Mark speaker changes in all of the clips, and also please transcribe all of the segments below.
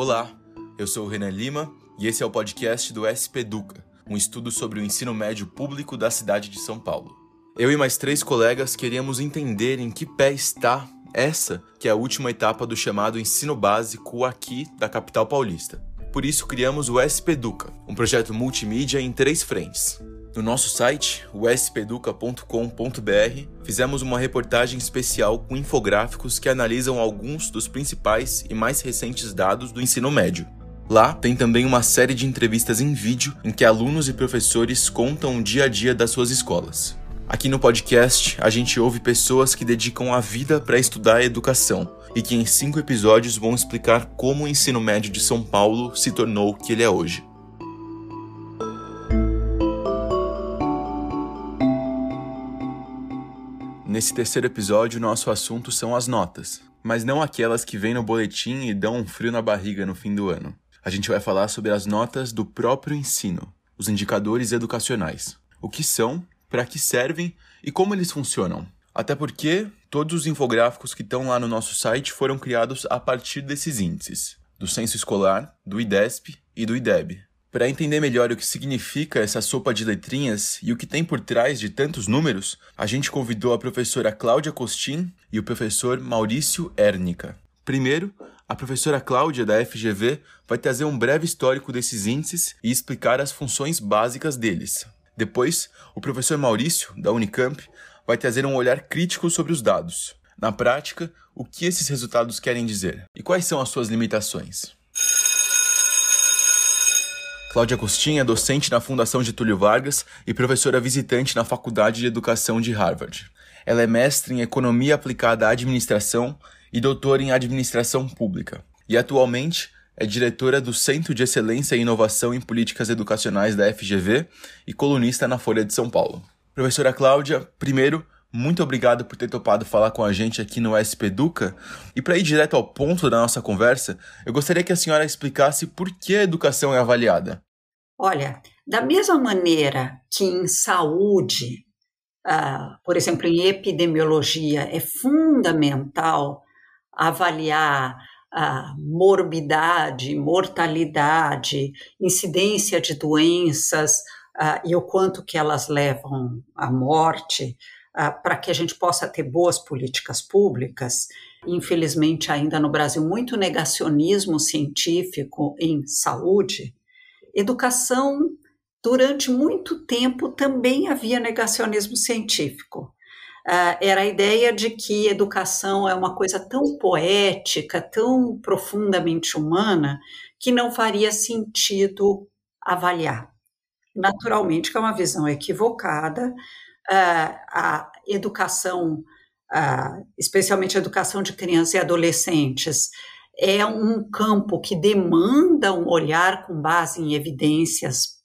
Speaker 1: Olá, eu sou o Renan Lima e esse é o podcast do SP Educa, um estudo sobre o ensino médio público da cidade de São Paulo. Eu e mais três colegas queríamos entender em que pé está essa que é a última etapa do chamado ensino básico aqui da capital paulista. Por isso criamos o SP Educa, um projeto multimídia em três frentes. No nosso site, o speduca.com.br, fizemos uma reportagem especial com infográficos que analisam alguns dos principais e mais recentes dados do ensino médio. Lá tem também uma série de entrevistas em vídeo em que alunos e professores contam o dia a dia das suas escolas. Aqui no podcast, a gente ouve pessoas que dedicam a vida para estudar a educação e que em cinco episódios vão explicar como o ensino médio de São Paulo se tornou o que ele é hoje. Nesse terceiro episódio, nosso assunto são as notas, mas não aquelas que vêm no boletim e dão um frio na barriga no fim do ano. A gente vai falar sobre as notas do próprio ensino, os indicadores educacionais. O que são, para que servem e como eles funcionam. Até porque todos os infográficos que estão lá no nosso site foram criados a partir desses índices, do censo escolar, do IDESP e do IDEB. Para entender melhor o que significa essa sopa de letrinhas e o que tem por trás de tantos números, a gente convidou a professora Cláudia Costin e o professor Maurício Ernica. Primeiro, a professora Cláudia da FGV vai trazer um breve histórico desses índices e explicar as funções básicas deles. Depois, o professor Maurício, da Unicamp, vai trazer um olhar crítico sobre os dados. Na prática, o que esses resultados querem dizer e quais são as suas limitações. Cláudia Agostinho é docente na Fundação Getúlio Vargas e professora visitante na Faculdade de Educação de Harvard. Ela é mestre em Economia Aplicada à Administração e doutora em Administração Pública. E atualmente é diretora do Centro de Excelência e Inovação em Políticas Educacionais da FGV e colunista na Folha de São Paulo. Professora Cláudia, primeiro, muito obrigado por ter topado falar com a gente aqui no SP Educa. E para ir direto ao ponto da nossa conversa, eu gostaria que a senhora explicasse por que a educação é avaliada.
Speaker 2: Olha, da mesma maneira que em saúde, uh, por exemplo, em epidemiologia, é fundamental avaliar a morbidade, mortalidade, incidência de doenças uh, e o quanto que elas levam à morte, para que a gente possa ter boas políticas públicas. Infelizmente, ainda no Brasil, muito negacionismo científico em saúde. Educação, durante muito tempo, também havia negacionismo científico. Uh, era a ideia de que educação é uma coisa tão poética, tão profundamente humana, que não faria sentido avaliar. Naturalmente, que é uma visão equivocada, uh, a educação, uh, especialmente a educação de crianças e adolescentes, é um campo que demanda um olhar com base em evidências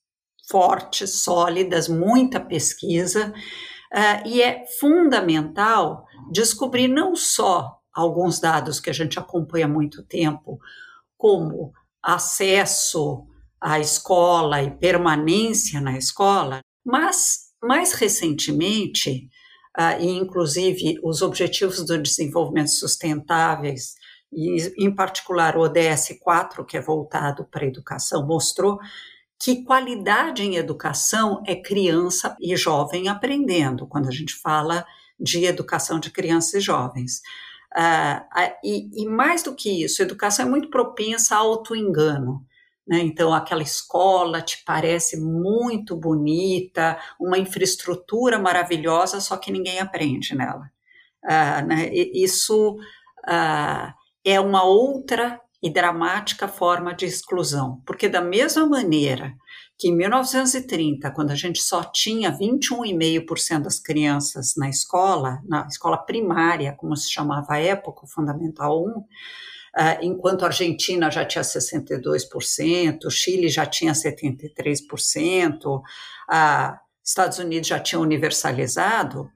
Speaker 2: fortes, sólidas, muita pesquisa, uh, e é fundamental descobrir não só alguns dados que a gente acompanha há muito tempo, como acesso à escola e permanência na escola, mas mais recentemente, uh, e inclusive os Objetivos do Desenvolvimento Sustentáveis e em particular o ODS 4, que é voltado para a educação, mostrou que qualidade em educação é criança e jovem aprendendo, quando a gente fala de educação de crianças e jovens. Uh, uh, e, e, mais do que isso, a educação é muito propensa ao auto-engano. Né? Então, aquela escola te parece muito bonita, uma infraestrutura maravilhosa, só que ninguém aprende nela. Uh, né? Isso é uma outra e dramática forma de exclusão, porque da mesma maneira que em 1930, quando a gente só tinha 21,5% das crianças na escola, na escola primária, como se chamava à época, Fundamental 1, uh, ah, enquanto a Argentina já tinha 62%, o Chile já tinha 73%, uh, Estados Unidos já tinha universalizado,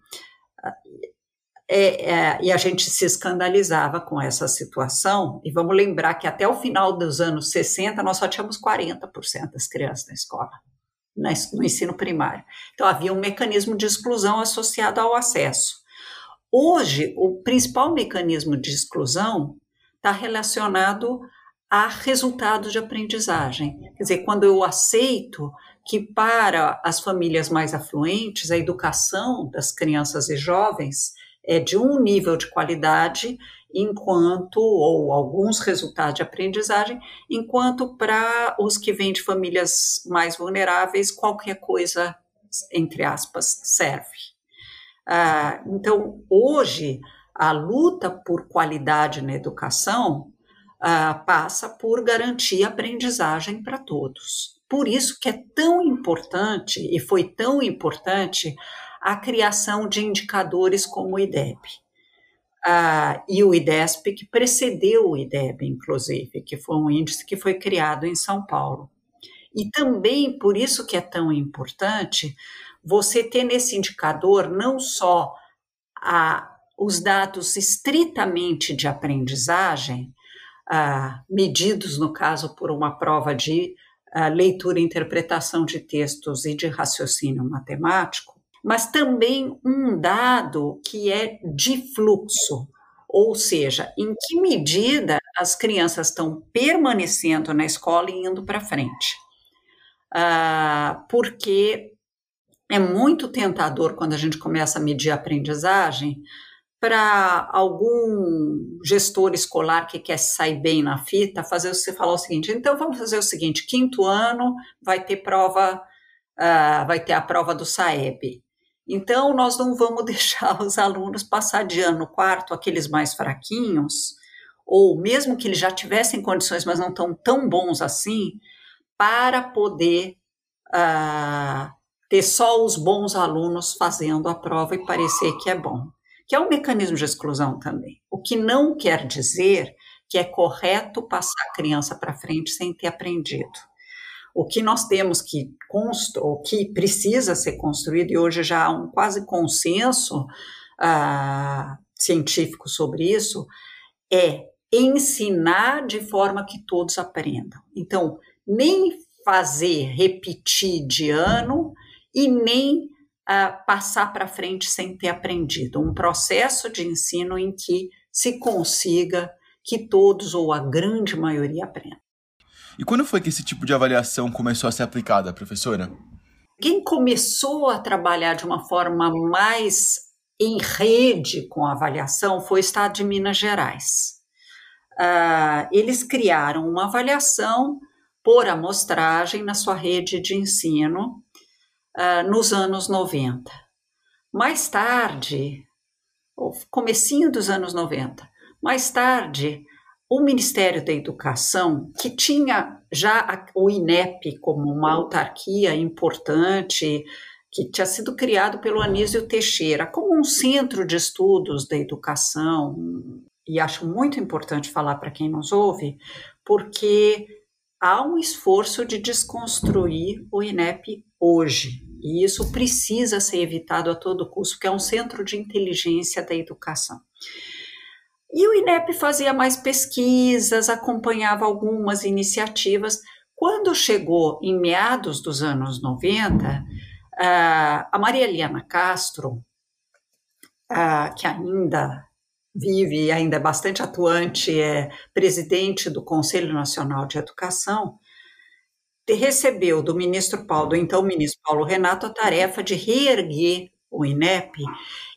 Speaker 2: é, é, e a gente se escandalizava com essa situação. E vamos lembrar que até o final dos anos 60 nós só tínhamos 40% das crianças na escola, no ensino primário. Então havia um mecanismo de exclusão associado ao acesso. Hoje, o principal mecanismo de exclusão está relacionado a resultados de aprendizagem. Quer dizer, quando eu aceito que para as famílias mais afluentes, a educação das crianças e jovens é de um nível de qualidade, enquanto, ou alguns resultados de aprendizagem, enquanto para os que vêm de famílias mais vulneráveis, qualquer coisa, entre aspas, serve. Ah, então, hoje, a luta por qualidade na educação uh, passa por garantir aprendizagem para todos. Por isso que é tão importante, e foi tão importante, a criação de indicadores como o IDEB. E o IDESP, que precedeu o IDEB, inclusive, que foi um índice que foi criado em São Paulo. E também por isso que é tão importante você ter nesse indicador não só a, os dados estritamente de aprendizagem, medidos, no caso, por uma prova de leitura e interpretação de textos e de raciocínio matemático, mas também um dado que é de fluxo, ou seja, em que medida as crianças estão permanecendo na escola e indo para frente. Ah, porque é muito tentador quando a gente começa a medir a aprendizagem para algum gestor escolar que quer sair bem na fita, fazer você falar o seguinte: então vamos fazer o seguinte, quinto ano vai ter prova, uh, vai ter a prova do Saeb. Então nós não vamos deixar os alunos passar de ano no quarto, aqueles mais fraquinhos, ou mesmo que eles já tivessem condições, mas não estão tão bons assim, para poder uh, ter só os bons alunos fazendo a prova e parecer que é bom que é um mecanismo de exclusão também. O que não quer dizer que é correto passar a criança para frente sem ter aprendido. O que nós temos que o que precisa ser construído, e hoje já há um quase consenso uh, científico sobre isso, é ensinar de forma que todos aprendam. Então, nem fazer repetir de ano e nem uh, passar para frente sem ter aprendido. Um processo de ensino em que se consiga que todos ou a grande maioria aprendam.
Speaker 1: E quando foi que esse tipo de avaliação começou a ser aplicada, professora?
Speaker 2: Quem começou a trabalhar de uma forma mais em rede com a avaliação foi o Estado de Minas Gerais. Uh, eles criaram uma avaliação por amostragem na sua rede de ensino uh, nos anos 90. Mais tarde, comecinho dos anos 90, mais tarde, o Ministério da Educação, que tinha já o INEP como uma autarquia importante, que tinha sido criado pelo Anísio Teixeira como um centro de estudos da educação, e acho muito importante falar para quem nos ouve, porque há um esforço de desconstruir o INEP hoje. E isso precisa ser evitado a todo custo, porque é um centro de inteligência da educação. INEP fazia mais pesquisas, acompanhava algumas iniciativas. Quando chegou em meados dos anos 90, a Maria Eliana Castro, que ainda vive e ainda é bastante atuante, é presidente do Conselho Nacional de Educação, recebeu do ministro Paulo, do então ministro Paulo Renato, a tarefa de reerguer o INEP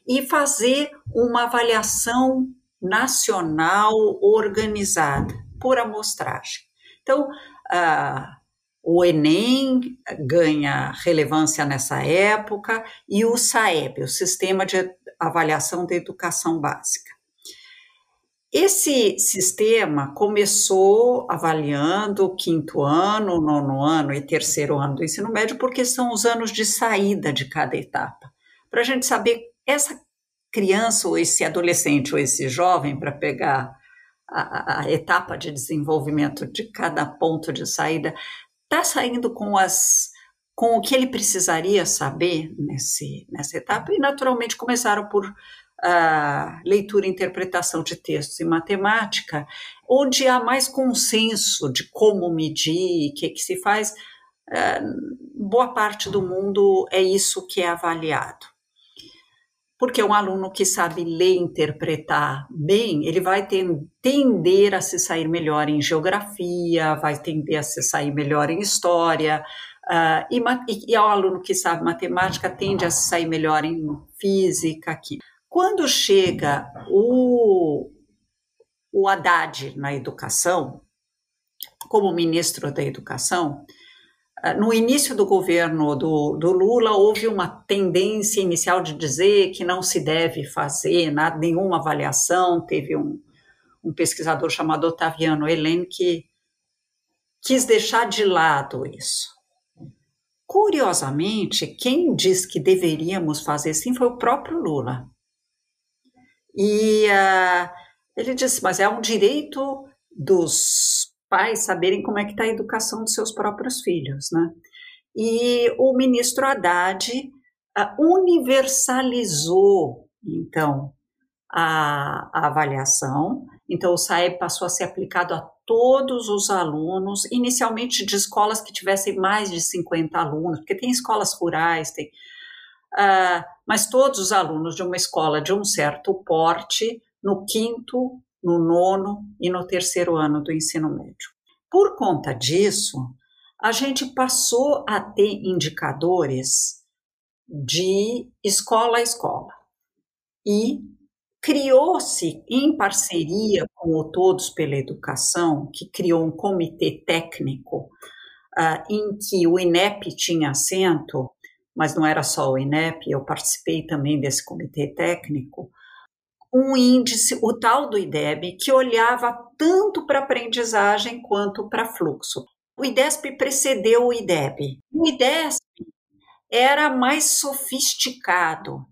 Speaker 2: e fazer uma avaliação nacional organizada por amostragem. Então, uh, o Enem ganha relevância nessa época e o SAEB, o Sistema de Avaliação da Educação Básica. Esse sistema começou avaliando o quinto ano, nono ano e terceiro ano do ensino médio, porque são os anos de saída de cada etapa. Para a gente saber essa criança, ou esse adolescente, ou esse jovem, para pegar a, a, etapa de desenvolvimento de cada ponto de saída, está saindo com as com o que ele precisaria saber nesse, nessa etapa, e naturalmente começaram por a leitura e interpretação de textos e matemática, onde há mais consenso de como medir, o que, que se faz, boa parte do mundo é isso que é avaliado. Porque um aluno que sabe ler e interpretar bem, ele vai tender a se sair melhor em geografia, vai tender a se sair melhor em história, uh, e, e, e o aluno que sabe matemática tende a se sair melhor em física, química. Quando chega o, o Haddad na educação, como ministro da educação, no início do governo do, do, Lula, houve uma tendência inicial de dizer que não se deve fazer nada, nenhuma avaliação. Teve um, um pesquisador chamado Otaviano Helen que quis deixar de lado isso. Curiosamente, quem disse que deveríamos fazer sim foi o próprio Lula. E uh, ele disse, mas é um direito dos pais saberem como é que está a educação dos seus próprios filhos, né? E o ministro Haddad uh, universalizou, então, a, a, avaliação. Então, o SAEB passou a ser aplicado a todos os alunos, inicialmente de escolas que tivessem mais de 50 alunos, porque tem escolas rurais, tem uh, mas todos os alunos de uma escola de um certo porte, no quinto, no nono e no terceiro ano do ensino médio. Por conta disso, a gente passou a ter indicadores de escola a escola. E criou-se, em parceria com o Todos pela Educação, que criou um comitê técnico uh, em que o INEP tinha assento, mas não era só o INEP, eu participei também desse comitê técnico, um índice, o tal do IDEB, que olhava tanto para aprendizagem quanto para fluxo. O IDESP precedeu o IDEB. O IDESP era mais sofisticado.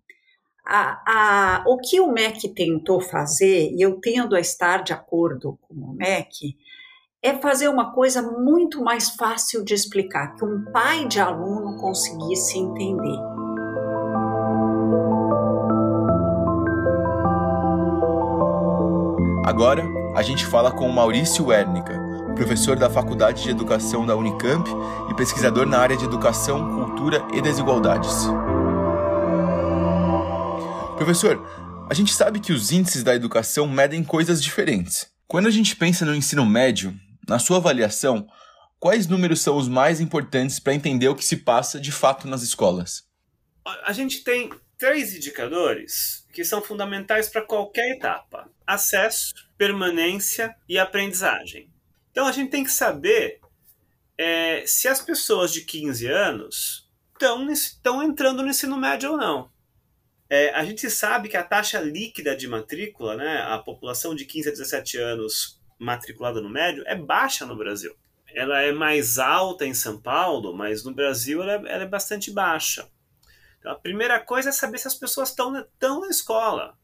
Speaker 2: A, a, o que o MEC tentou fazer, e eu tendo a estar de acordo com o MEC, é fazer uma coisa muito mais fácil de explicar, que um pai de aluno conseguisse entender.
Speaker 1: Agora, a gente fala com o Maurício Wernica, professor da Faculdade de Educação da Unicamp e pesquisador na área de Educação, Cultura e Desigualdades. Professor, a gente sabe que os índices da educação medem coisas diferentes. Quando a gente pensa no ensino médio, na sua avaliação, quais números são os mais importantes para entender o que se passa de fato nas escolas?
Speaker 3: A gente tem três indicadores que são fundamentais para qualquer etapa: acesso, permanência e aprendizagem. Então a gente tem que saber é, se as pessoas de 15 anos estão entrando no ensino médio ou não. É, a gente sabe que a taxa líquida de matrícula, né, a população de 15 a 17 anos matriculada no médio é baixa no Brasil. Ela é mais alta em São Paulo, mas no Brasil ela é, ela é bastante baixa. Então, a primeira coisa é saber se as pessoas estão na escola.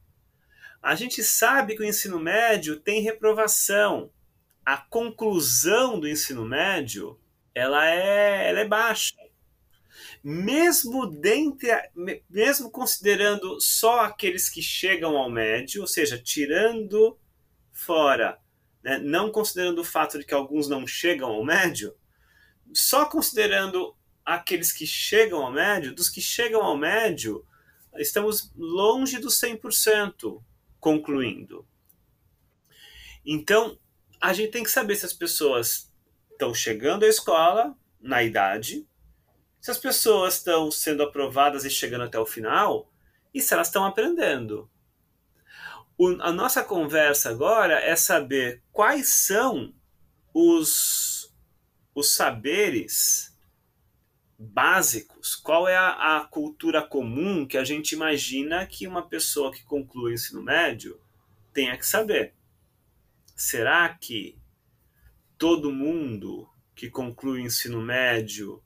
Speaker 3: A gente sabe que o ensino médio tem reprovação. A conclusão do ensino médio ela é, ela é baixa. Mesmo dentre, mesmo considerando só aqueles que chegam ao médio, ou seja, tirando fora né, não considerando o fato de que alguns não chegam ao médio, só considerando aqueles que chegam ao médio, dos que chegam ao médio, estamos longe do 100% concluindo. Então, a gente tem que saber se as pessoas estão chegando à escola na idade, se as pessoas estão sendo aprovadas e chegando até o final, e se elas estão aprendendo. O, a nossa conversa agora é saber quais são os, os saberes básicos, qual é a, a, cultura comum que a gente imagina que uma pessoa que conclui o ensino médio tenha que saber. Será que todo mundo que conclui o ensino médio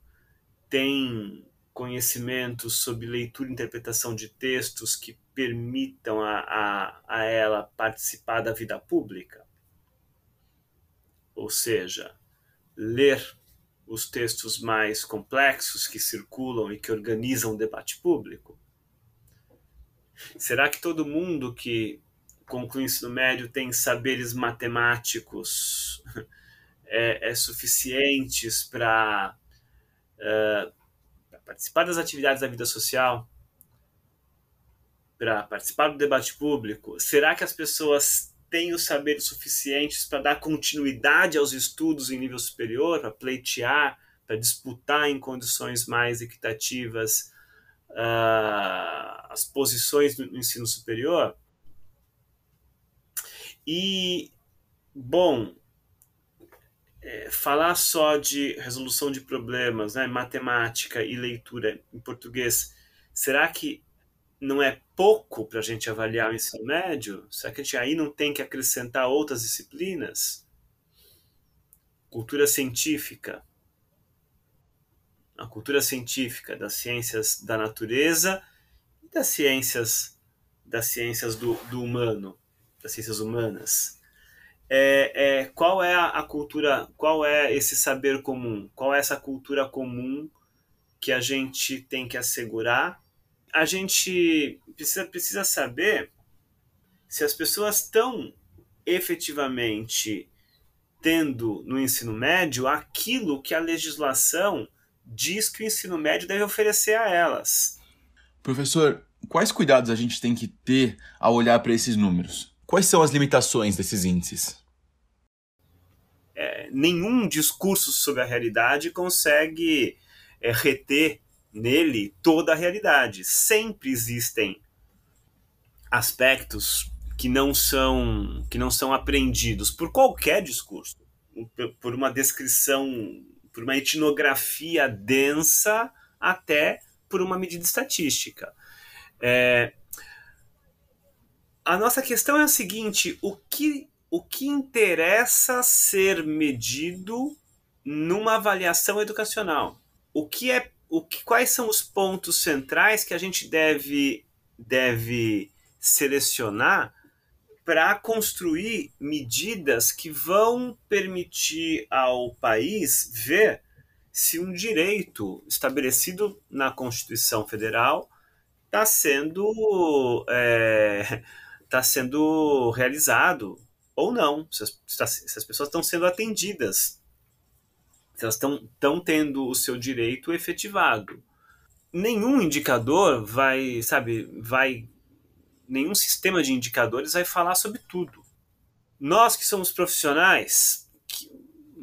Speaker 3: tem conhecimentos sobre leitura e interpretação de textos que permitam a, a, a ela participar da vida pública. Ou seja, ler os textos mais complexos que circulam e que organizam o debate público? Será que todo mundo que conclui o ensino médio tem saberes matemáticos é, é suficientes para uh, participar das atividades da vida social? para participar do debate público? Será que as pessoas os saberes suficientes para dar continuidade aos estudos em nível superior, para pleitear, para disputar em condições mais equitativas uh, as posições no ensino superior? E, bom, é, falar só de resolução de problemas, né, matemática e leitura em português, será que não é pouco para a gente avaliar o ensino médio? Será que a gente aí não tem que acrescentar outras disciplinas? Cultura científica. A cultura científica das ciências da natureza e das ciências das ciências do, do humano, das ciências humanas. É, é, qual é a, a cultura, qual é esse saber comum? Qual é essa cultura comum que a gente tem que assegurar a gente precisa, precisa saber se as pessoas estão efetivamente tendo no ensino médio aquilo que a legislação diz que o ensino médio deve oferecer a elas.
Speaker 1: Professor, quais cuidados a gente tem que ter ao olhar para esses números? Quais são as limitações desses índices?
Speaker 3: É, nenhum discurso sobre a realidade consegue é, reter nele toda a realidade. Sempre existem aspectos que não são que não são aprendidos por qualquer discurso, por uma descrição, por uma etnografia densa, até por uma medida estatística. É, a nossa questão é a seguinte: o que, o que interessa ser medido numa avaliação educacional? O que é o que, quais são os pontos centrais que a gente deve, deve selecionar para construir medidas que vão permitir ao país ver se um direito estabelecido na Constituição Federal está sendo, é, tá sendo realizado ou não, se as, se as pessoas estão sendo atendidas elas estão tendo o seu direito efetivado. Nenhum indicador vai, sabe, vai. Nenhum sistema de indicadores vai falar sobre tudo. Nós que somos profissionais, que,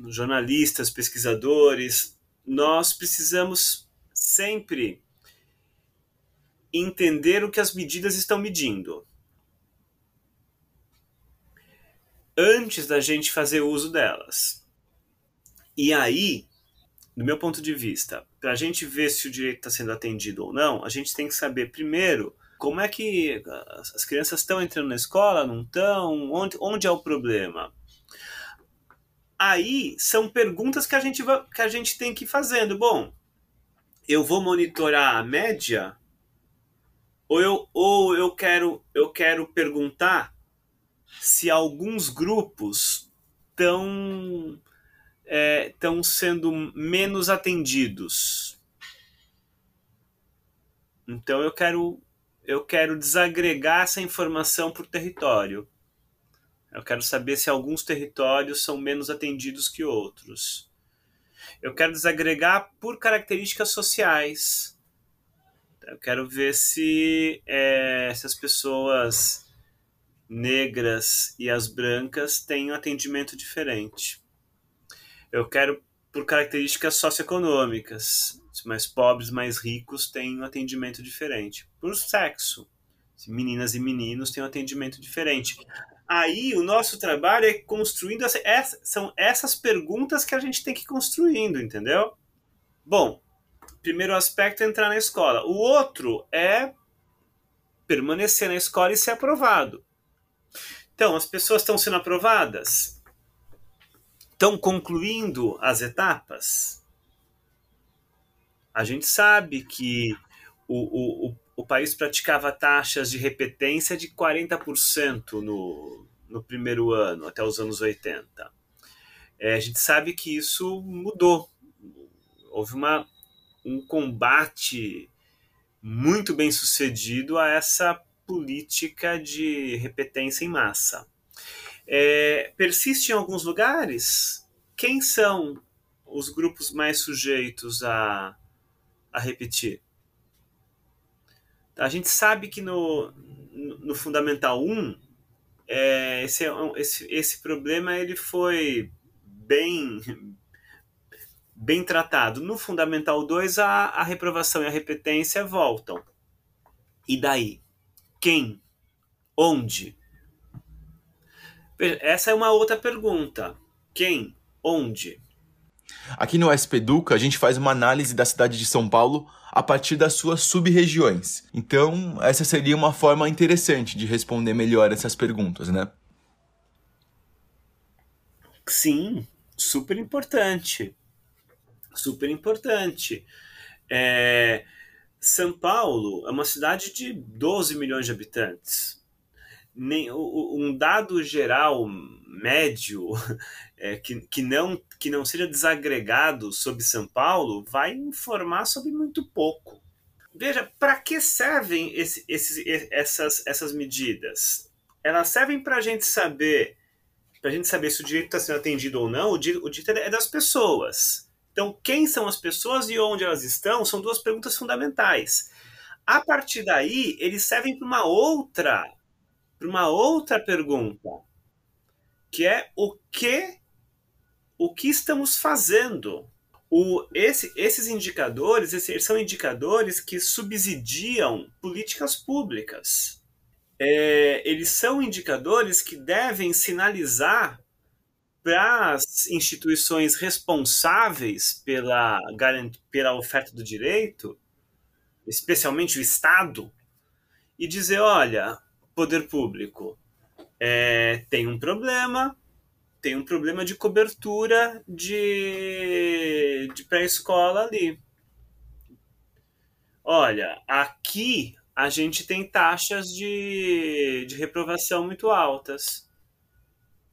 Speaker 3: jornalistas, pesquisadores, nós precisamos sempre entender o que as medidas estão medindo. Antes da gente fazer uso delas. E aí, do meu ponto de vista, para a gente ver se o direito está sendo atendido ou não, a gente tem que saber primeiro como é que as crianças estão entrando na escola, não estão, onde, onde é o problema. Aí são perguntas que a gente, que a gente tem que ir fazendo. Bom, eu vou monitorar a média ou eu, ou eu, quero, eu quero perguntar se alguns grupos estão estão é, sendo menos atendidos. Então eu quero eu quero desagregar essa informação por território. Eu quero saber se alguns territórios são menos atendidos que outros. Eu quero desagregar por características sociais. Eu quero ver se, é, se as pessoas negras e as brancas têm um atendimento diferente. Eu quero por características socioeconômicas. Se mais pobres, mais ricos têm um atendimento diferente. Por sexo. Se meninas e meninos têm um atendimento diferente. Aí o nosso trabalho é construindo. Essa, essa, são essas perguntas que a gente tem que ir construindo, entendeu? Bom, primeiro aspecto é entrar na escola. O outro é permanecer na escola e ser aprovado. Então, as pessoas estão sendo aprovadas? Estão concluindo as etapas. A gente sabe que o, o, o país praticava taxas de repetência de 40% no, no primeiro ano, até os anos 80. É, a gente sabe que isso mudou. Houve uma, um combate muito bem sucedido a essa política de repetência em massa é, persiste em alguns lugares. Quem são os grupos mais sujeitos a, a repetir? A gente sabe que no, no Fundamental 1, é, esse, é esse, esse problema ele foi bem, bem tratado. No Fundamental 2, a, a reprovação e a repetência voltam. E daí? Quem? Onde? Essa é uma outra pergunta. Quem? Onde?
Speaker 1: Aqui no SP Educa, a gente faz uma análise da cidade de São Paulo a partir das suas sub-regiões. Então, essa seria uma forma interessante de responder melhor essas perguntas, né?
Speaker 3: Sim, super importante. Super importante. É, São Paulo é uma cidade de 12 milhões de habitantes. Nem, um dado geral médio é, que, que, não, que não seja desagregado sobre São Paulo vai informar sobre muito pouco. Veja, para que servem esse, esses, essas, essas medidas? Elas servem para a gente saber para a gente saber se o direito está sendo atendido ou não, o direito, é das pessoas. Então, quem são as pessoas e onde elas estão são duas perguntas fundamentais. A partir daí, eles servem para uma outra, para uma outra pergunta, que é o que o que estamos fazendo. O, esse, esses indicadores esses, são indicadores que subsidiam políticas públicas é, eles são indicadores que devem sinalizar para as instituições responsáveis pela, pela oferta do direito, especialmente o Estado, e dizer: olha, poder público, é, tem um problema, tem um problema de cobertura de, de pré-escola ali. Olha, aqui a gente tem taxas de, de reprovação muito altas.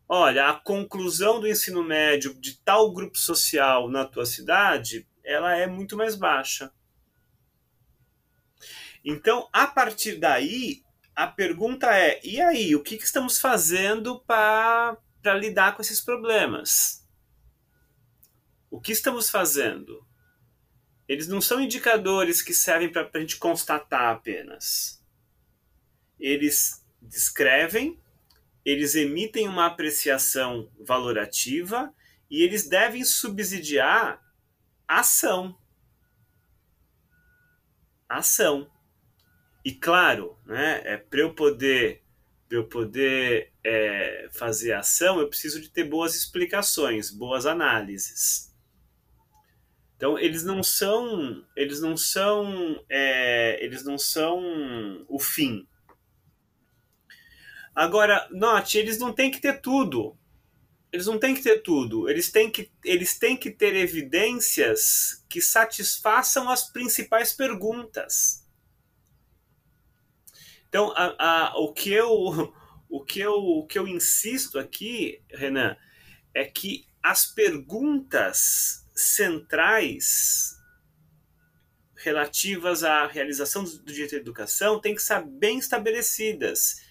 Speaker 3: Olha, a conclusão do ensino médio de tal grupo social na tua cidade, ela é muito mais baixa. Então, a partir daí, a pergunta é: e aí, o que, que estamos fazendo para lidar com esses problemas? O que estamos fazendo? Eles não são indicadores que servem para a gente constatar apenas. Eles descrevem, eles emitem uma apreciação valorativa e eles devem subsidiar ação. Ação. E claro, né, é, para eu poder, pra eu poder é, fazer ação, eu preciso de ter boas explicações, boas análises. Então eles não são, eles não são, é, eles não são o fim. Agora, note, eles não têm que ter tudo. Eles não têm que ter tudo. Eles têm que, eles têm que ter evidências que satisfaçam as principais perguntas. Então, a, a, o, que eu, o, que eu, o que eu insisto aqui, Renan, é que as perguntas centrais relativas à realização do direito à educação têm que estar bem estabelecidas.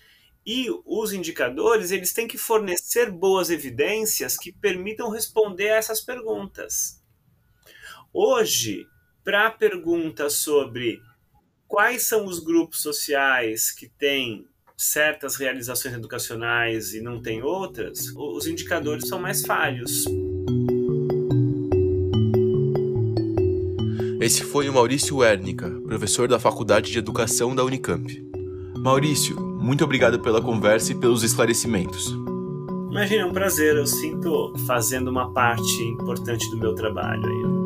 Speaker 3: E os indicadores, eles têm que fornecer boas evidências que permitam responder a essas perguntas. Hoje, para a pergunta sobre quais são os grupos sociais que têm certas realizações educacionais e não têm outras, os indicadores são mais falhos.
Speaker 1: Esse foi o Maurício Wernica, professor da Faculdade de Educação da Unicamp. Maurício, muito obrigado pela conversa e pelos esclarecimentos.
Speaker 3: Imagina, é um prazer. Eu sinto fazendo uma parte importante do meu trabalho aí.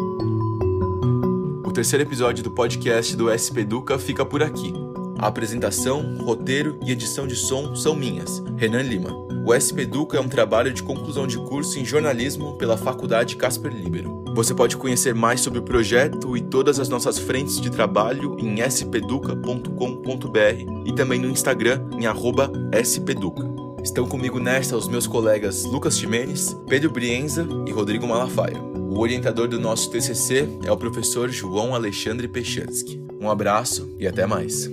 Speaker 1: O terceiro episódio do podcast do SP Educa fica por aqui. A apresentação, roteiro e edição de som são minhas, Renan Lima. O SP Educa é um trabalho de conclusão de curso em jornalismo pela Faculdade Casper Libero. Você pode conhecer mais sobre o projeto e todas as nossas frentes de trabalho em spduca.com.br e também no Instagram em spduca. Estão comigo nesta os meus colegas Lucas Ximenes, Pedro Brienza e Rodrigo Malafaia. O orientador do nosso TCC é o professor João Alexandre Pechansky. Um abraço e até mais.